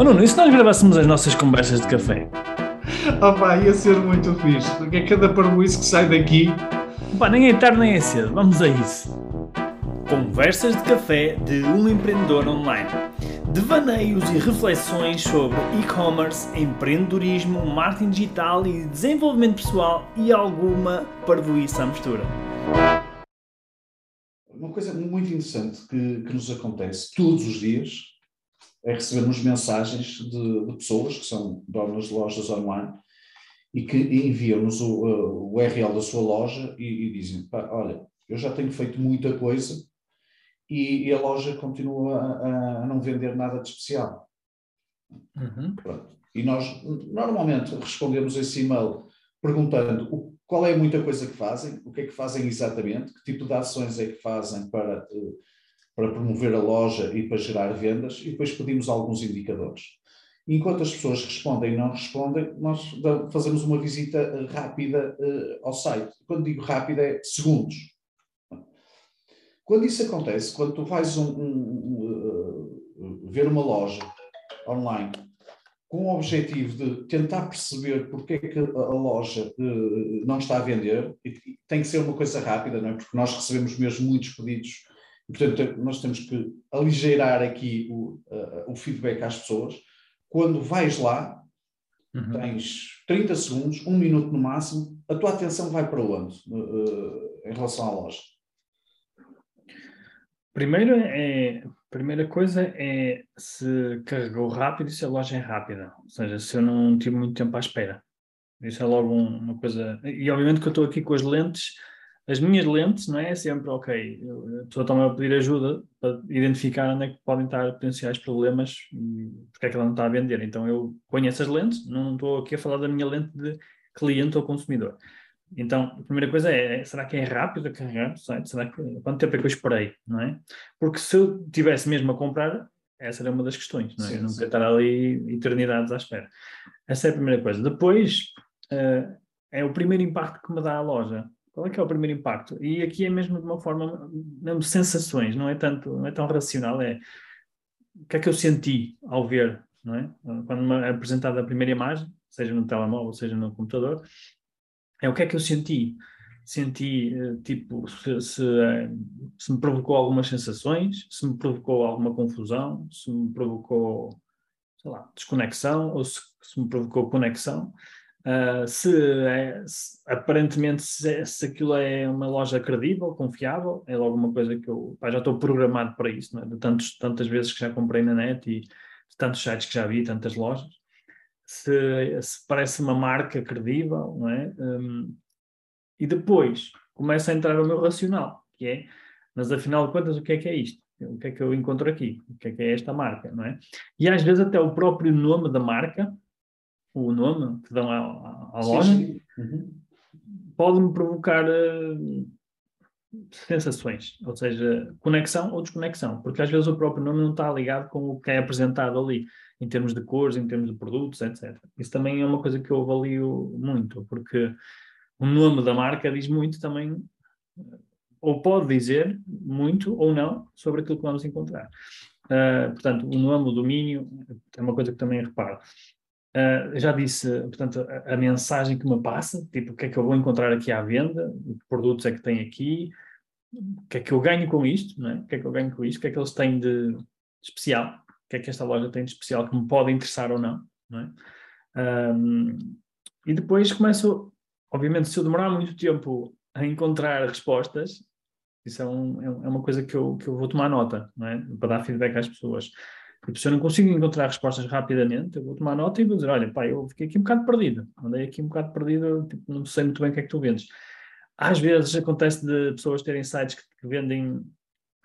Oh Nuno, e se nós gravássemos as nossas conversas de café? Oh pá, ia ser muito fixe, porque é cada parboice que sai daqui. Pá, nem é tarde nem é cedo, vamos a isso. Conversas de café de um empreendedor online. Devaneios e reflexões sobre e-commerce, empreendedorismo, marketing digital e desenvolvimento pessoal e alguma parvoíça à mistura. Uma coisa muito interessante que, que nos acontece todos os dias é recebermos mensagens de, de, pessoas que são donas de lojas online e que enviam-nos o, o URL da sua loja e, e dizem: Olha, eu já tenho feito muita coisa e, e a loja continua a, a, não vender nada de especial. Uhum. E nós normalmente respondemos esse e-mail perguntando o, qual é muita coisa que fazem, o que é que fazem exatamente, que tipo de ações é que fazem para. Uh, para promover a loja e para gerar vendas, e depois pedimos alguns indicadores. Enquanto as pessoas respondem e não respondem, nós fazemos uma visita eh, rápida uh, ao site. Quando digo rápida, é segundos. Quando isso acontece, quando tu vais um, um, uh, ver uma loja online com o objetivo de tentar perceber porque é que a loja não está a vender, e tem que ser uma coisa rápida, não é? porque nós recebemos mesmo muitos pedidos portanto, nós temos que aligeirar aqui o, uh, o feedback às pessoas. Quando vais lá, uhum. tens 30 segundos, um minuto no máximo, a tua atenção vai para onde uh, em relação à loja? Primeiro é, primeira coisa é se carregou rápido e se a loja é rápida. Ou seja, se eu não tive muito tempo à espera. Isso é logo uma coisa. E obviamente que eu estou aqui com as lentes as minhas lentes, não é? é sempre, ok, a pessoa está a pedir ajuda para identificar onde é que podem estar potenciais problemas e porque é que ela não está a vender. Então eu ponho essas lentes, não estou aqui a falar da minha lente de cliente ou consumidor. Então, a primeira coisa é, será que é rápido a carregar site? Será que, quanto tempo é que eu esperei, não é? Porque se eu tivesse mesmo a comprar, essa era uma das questões, não é? Sim, eu não queria estar ali eternidades à espera. Essa é a primeira coisa. Depois, uh, é o primeiro impacto que me dá a loja. Qual é que é o primeiro impacto? E aqui é mesmo de uma forma, mesmo sensações, não é tanto, não é tão racional, é o que é que eu senti ao ver, não é? Quando me é apresentada a primeira imagem, seja no telemóvel, seja no computador, é o que é que eu senti. Senti, eh, tipo, se, se, eh, se me provocou algumas sensações, se me provocou alguma confusão, se me provocou, sei lá, desconexão, ou se, se me provocou conexão. Uh, se, é, se, aparentemente se, se, aquilo é uma loja credível, confiável, é logo uma coisa que eu pá, já estou programado para isso, é? de tantos, tantas vezes que já comprei na net e de tantos sites que já vi, tantas lojas. Se, se parece uma marca credível, não é? Um, e depois começa a entrar o meu racional, que é, mas afinal de contas, o que é que é isto? O que é que eu encontro aqui? O que é que é esta marca, não é? E às vezes até o próprio nome da marca o nome que dão à, à loja, uhum. pode-me provocar uh, sensações, ou seja, conexão ou desconexão, porque às vezes o próprio nome não está ligado com o que é apresentado ali, em termos de cores, em termos de produtos, etc. Isso também é uma coisa que eu avalio muito, porque o nome da marca diz muito também, ou pode dizer muito ou não sobre aquilo que vamos encontrar. Uh, portanto, o nome, o domínio, é uma coisa que também reparo. Uh, já disse, portanto, a, a, mensagem que me passa, tipo, o que é que eu vou encontrar aqui à venda, que produtos é que tem aqui, o que é que eu ganho com isto, é? o que é que eu ganho com isto, o que é que eles têm de especial, o que é que esta loja tem de especial que me pode interessar ou não, não é? Um, e depois começo, obviamente, se eu demorar muito tempo a encontrar respostas, isso é, um, é, é uma coisa que eu, que eu vou tomar nota, é? Para dar feedback às pessoas. Porque se eu não consigo encontrar respostas rapidamente, eu vou tomar nota e vou dizer: olha, pá, eu fiquei aqui um bocado perdido, andei aqui um bocado perdido, tipo, não sei muito bem o que é que tu vendes. Às vezes acontece de pessoas terem sites que, vendem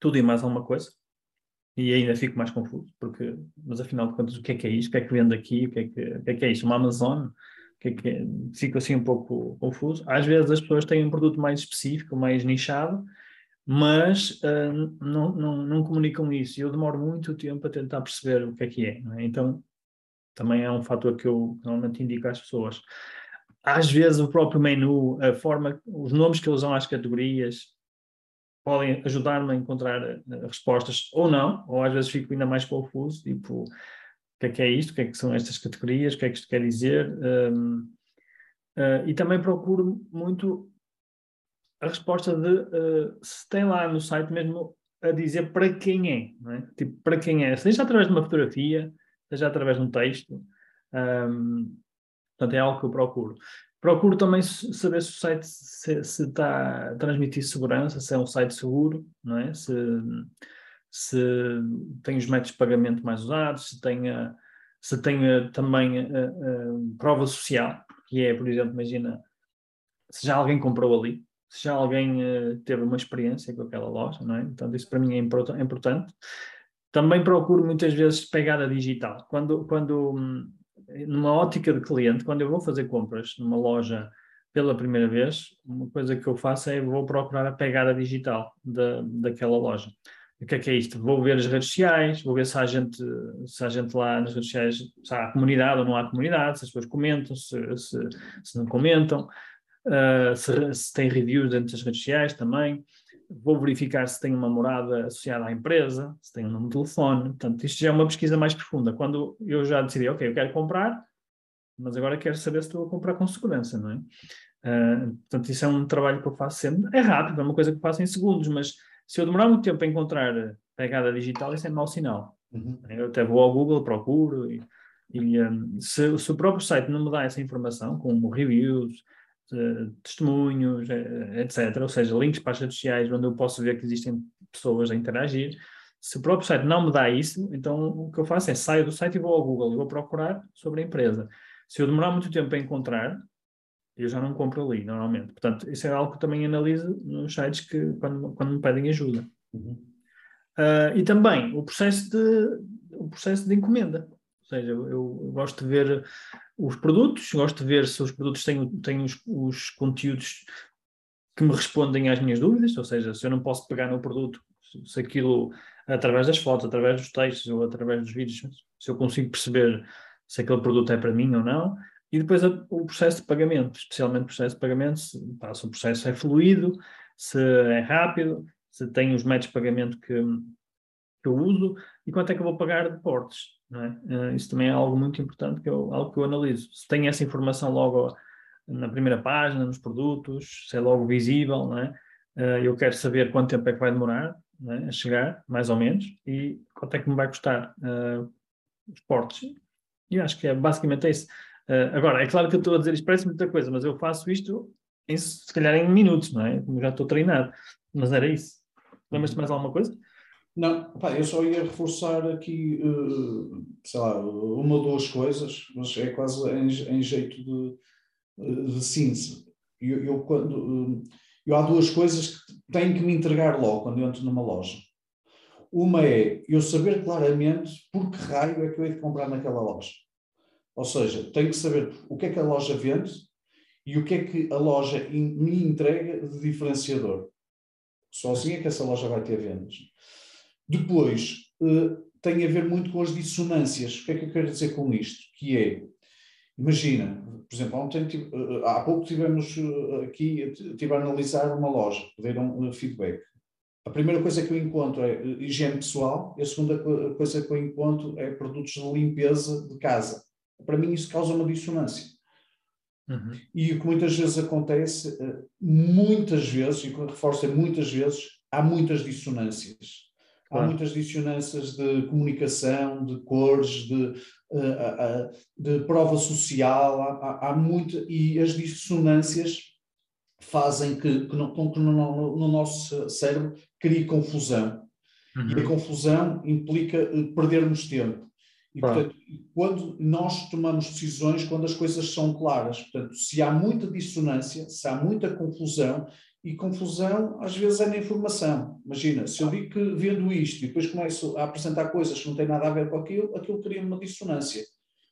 tudo e mais alguma coisa, e ainda fico mais confuso, porque, mas afinal de contas, o que é que é isto? O que é que vende aqui? O que é que, o que, é, que é isto? Uma Amazon? Que é que é? Fico assim um pouco confuso. Às vezes as pessoas têm um produto mais específico, mais nichado, mas uh, não, não, não comunicam isso. E eu demoro muito tempo a tentar perceber o que é que é. é? Então, também é um fator que eu normalmente indico às pessoas. Às vezes, o próprio menu, a forma, os nomes que eles dão às categorias, podem ajudar-me a encontrar uh, respostas ou não, ou às vezes fico ainda mais confuso, tipo, que é que é isto, o que é que são estas categorias, o que é que isto quer dizer. Um, uh, e também procuro muito a resposta de uh, se tem lá no site mesmo a dizer para quem é, é? Tipo, para quem é, seja através de uma fotografia, seja através de um texto. Um, portanto, é algo que eu procuro. Procuro também saber se o site se, se está a transmitir segurança, se é um site seguro, não é? Se, se tem os métodos de pagamento mais usados, se tem, se tem também a, a, prova social, que é, por exemplo, imagina, se já alguém comprou ali, se já alguém uh, teve uma experiência com aquela loja, não é? Então, isso para mim é, é importante. Também procuro muitas vezes pegada digital. Quando, quando hum, numa ótica de cliente, quando eu vou fazer compras numa loja pela primeira vez, uma coisa que eu faço é vou procurar a pegada digital da, daquela loja. O que é que é isto? Vou ver as redes sociais, vou ver se há gente, se há gente lá nas redes sociais, se há comunidade ou não há comunidade, se as pessoas comentam, se, se, se não comentam, uh, se, se tem reviews dentro das redes sociais também vou verificar se tem uma morada associada à empresa, se tem um número de telefone. Portanto, isto já é uma pesquisa mais profunda. Quando eu já decidi, ok, eu quero comprar, mas agora quero saber se estou a comprar com segurança, não é? Uh, portanto, isso é um trabalho que eu faço sempre. É rápido, é uma coisa que eu faço em segundos, mas se eu demorar muito tempo a encontrar pegada digital, isso é mau sinal. Uhum. Eu até vou ao Google, procuro e, e um, se, se, o próprio site não me dá essa informação, como reviews, testemunhos, eh, etc. Ou seja, links para as redes sociais onde eu posso ver que existem pessoas a interagir. Se o próprio site não me dá isso, então o que eu faço é saio do site e vou ao Google e vou procurar sobre a empresa. Se eu demorar muito tempo a encontrar, eu já não compro ali, normalmente. Portanto, isso é algo que eu também analiso nos sites que, quando, quando me pedem ajuda. Uhum. Uh, e também o processo de, o processo de encomenda. Ou seja, eu, eu, gosto de ver os produtos, gosto de ver se os produtos têm, têm os, os, conteúdos que me respondem às minhas dúvidas, ou seja, se eu não posso pegar no produto, se aquilo, através das fotos, através dos textos ou através dos vídeos, se eu consigo perceber se aquele produto é para mim ou não. E depois o processo de pagamento, especialmente o processo de pagamento, se, pá, se o processo é fluido, se é rápido, se tem os métodos de pagamento que, que eu uso e quanto é que eu vou pagar de portes. É? Uh, isso também é algo muito importante, que eu, algo que eu analiso. Se tem essa informação logo na primeira página, nos produtos, se é logo visível, não é? Uh, eu quero saber quanto tempo é que vai demorar é? a chegar, mais ou menos, e quanto é que me vai custar uh, os portes. E acho que é basicamente isso. agora, é claro que eu estou a dizer isto parece muita coisa, mas eu faço isto em, se calhar em minutos, não é? Como já estou treinado. Mas era isso. Lembras-te mais alguma coisa? Não, pá, eu só ia reforçar aqui, uh, sei lá, uma ou duas coisas, mas é quase em, em jeito de, eh, de síntese. Eu, eu, quando, uh, eu há duas coisas que tenho que me entregar logo quando entro numa loja. Uma é eu saber claramente por que raio é que eu hei de comprar naquela loja. Ou seja, tenho que saber o que é que a loja vende e o que é que a loja me entrega de diferenciador. Só assim é que essa loja vai ter vendas. Depois, uh, tem a ver muito com as dissonâncias. O que é que eu quero dizer com isto? Que é, imagina, por exemplo, ontem, uh, há pouco tivemos uh, aqui, estive a analisar uma loja, pediram feedback. A primeira coisa que eu encontro é higiene pessoal e a segunda coisa que eu encontro é produtos de limpeza de casa. Para mim isso causa uma dissonância. Uhum. E o que muitas vezes acontece, muitas vezes, e reforço é muitas vezes, há muitas dissonâncias. Há muitas dissonâncias de comunicação, de cores, de, uh, de prova social, há, há muito, e as dissonâncias fazem que, que, no, que no, no, nosso cérebro crie confusão. Uhum. E a confusão implica eh, perdermos tempo. E, portanto, quando nós tomamos decisões, quando as coisas são claras, portanto, se há muita dissonância, se há muita confusão, e confusão às vezes é na informação. Imagina, se eu digo que vendo isto e depois começo a apresentar coisas que não têm nada a ver com aquilo, aquilo cria uma dissonância.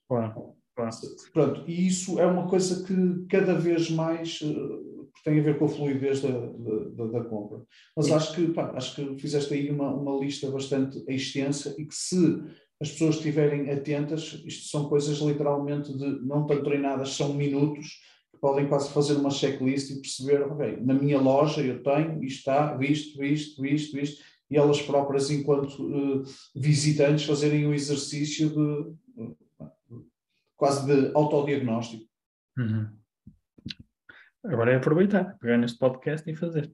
Claro, claro. Pronto, e isso é uma coisa que cada vez mais uh, tem a ver com a fluidez da, da, da compra. Mas acho que, pá, acho que fizeste aí uma, uma lista bastante extensa e que se as pessoas estiverem atentas, isto são coisas literalmente de não tão treinadas, são minutos, podem quase fazer uma checklist e perceber, ok, na minha loja eu tenho, isto está, visto, visto, visto, visto, e elas próprias, enquanto uh, visitantes, fazerem o exercício de quase de autodiagnóstico. Uhum. Agora é aproveitar, pegar neste podcast e fazer.